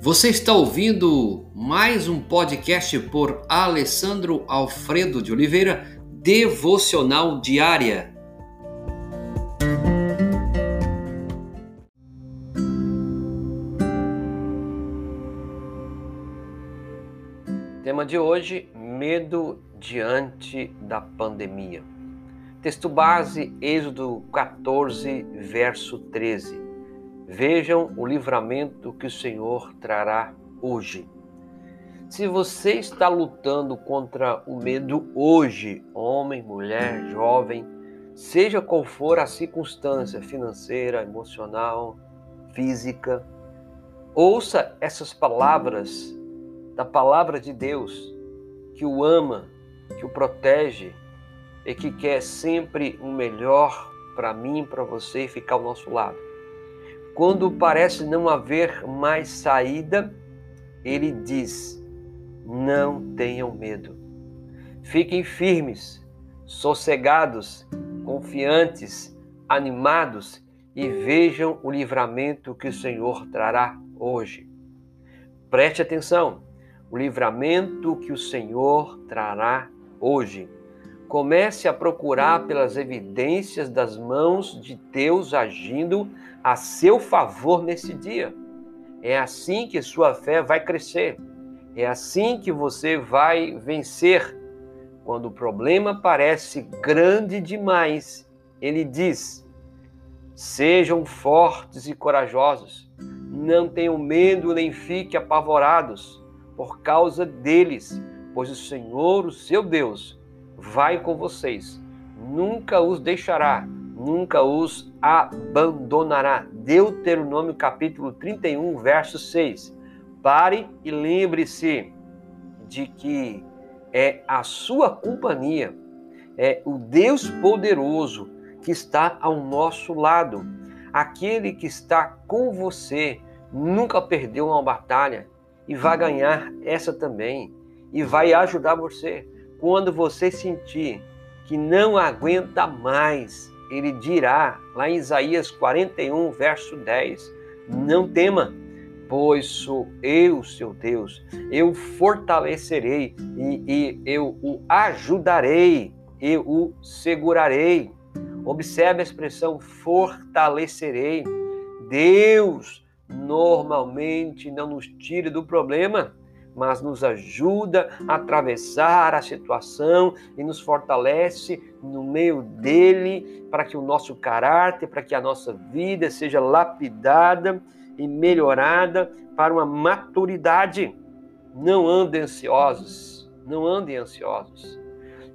Você está ouvindo mais um podcast por Alessandro Alfredo de Oliveira, Devocional Diária. Tema de hoje: medo diante da pandemia. Texto base, Êxodo 14, verso 13. Vejam o livramento que o Senhor trará hoje. Se você está lutando contra o medo hoje, homem, mulher, jovem, seja qual for a circunstância financeira, emocional, física, ouça essas palavras da palavra de Deus que o ama, que o protege e que quer sempre o melhor para mim, para você e ficar ao nosso lado. Quando parece não haver mais saída, ele diz: Não tenham medo. Fiquem firmes, sossegados, confiantes, animados e vejam o livramento que o Senhor trará hoje. Preste atenção, o livramento que o Senhor trará hoje. Comece a procurar pelas evidências das mãos de Deus agindo a seu favor nesse dia. É assim que sua fé vai crescer. É assim que você vai vencer. Quando o problema parece grande demais, ele diz: Sejam fortes e corajosos. Não tenham medo nem fiquem apavorados por causa deles, pois o Senhor, o seu Deus, vai com vocês, nunca os deixará, nunca os abandonará. Deuteronômio capítulo 31, verso 6. Pare e lembre-se de que é a sua companhia, é o Deus poderoso que está ao nosso lado. Aquele que está com você nunca perdeu uma batalha e vai ganhar essa também e vai ajudar você. Quando você sentir que não aguenta mais, ele dirá, lá em Isaías 41, verso 10, não tema, pois sou eu, seu Deus, eu fortalecerei e, e eu o ajudarei, eu o segurarei. Observe a expressão fortalecerei. Deus normalmente não nos tira do problema, mas nos ajuda a atravessar a situação e nos fortalece no meio dele para que o nosso caráter, para que a nossa vida seja lapidada e melhorada para uma maturidade. Não andem ansiosos, não andem ansiosos.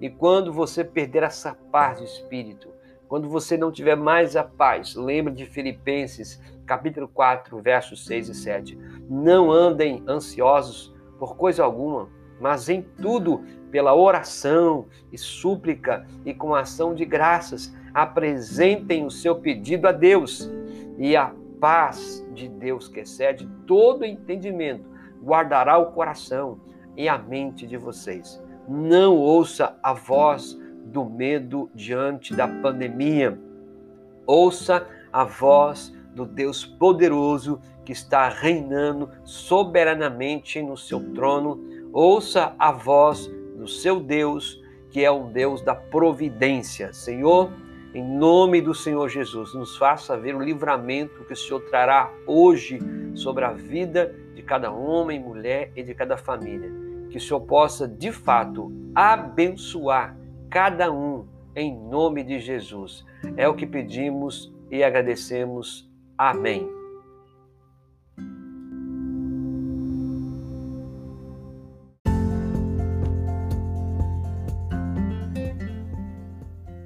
E quando você perder essa paz de espírito, quando você não tiver mais a paz, lembre de Filipenses, capítulo 4, versos 6 e 7. Não andem ansiosos por coisa alguma, mas em tudo, pela oração e súplica e com ação de graças, apresentem o seu pedido a Deus e a paz de Deus, que excede todo entendimento, guardará o coração e a mente de vocês. Não ouça a voz do medo diante da pandemia. Ouça a voz do Deus poderoso que está reinando soberanamente no seu trono. Ouça a voz do seu Deus, que é um Deus da providência. Senhor, em nome do Senhor Jesus, nos faça ver o livramento que o Senhor trará hoje sobre a vida de cada homem, mulher e de cada família. Que o Senhor possa, de fato, abençoar cada um em nome de Jesus. É o que pedimos e agradecemos. Amém.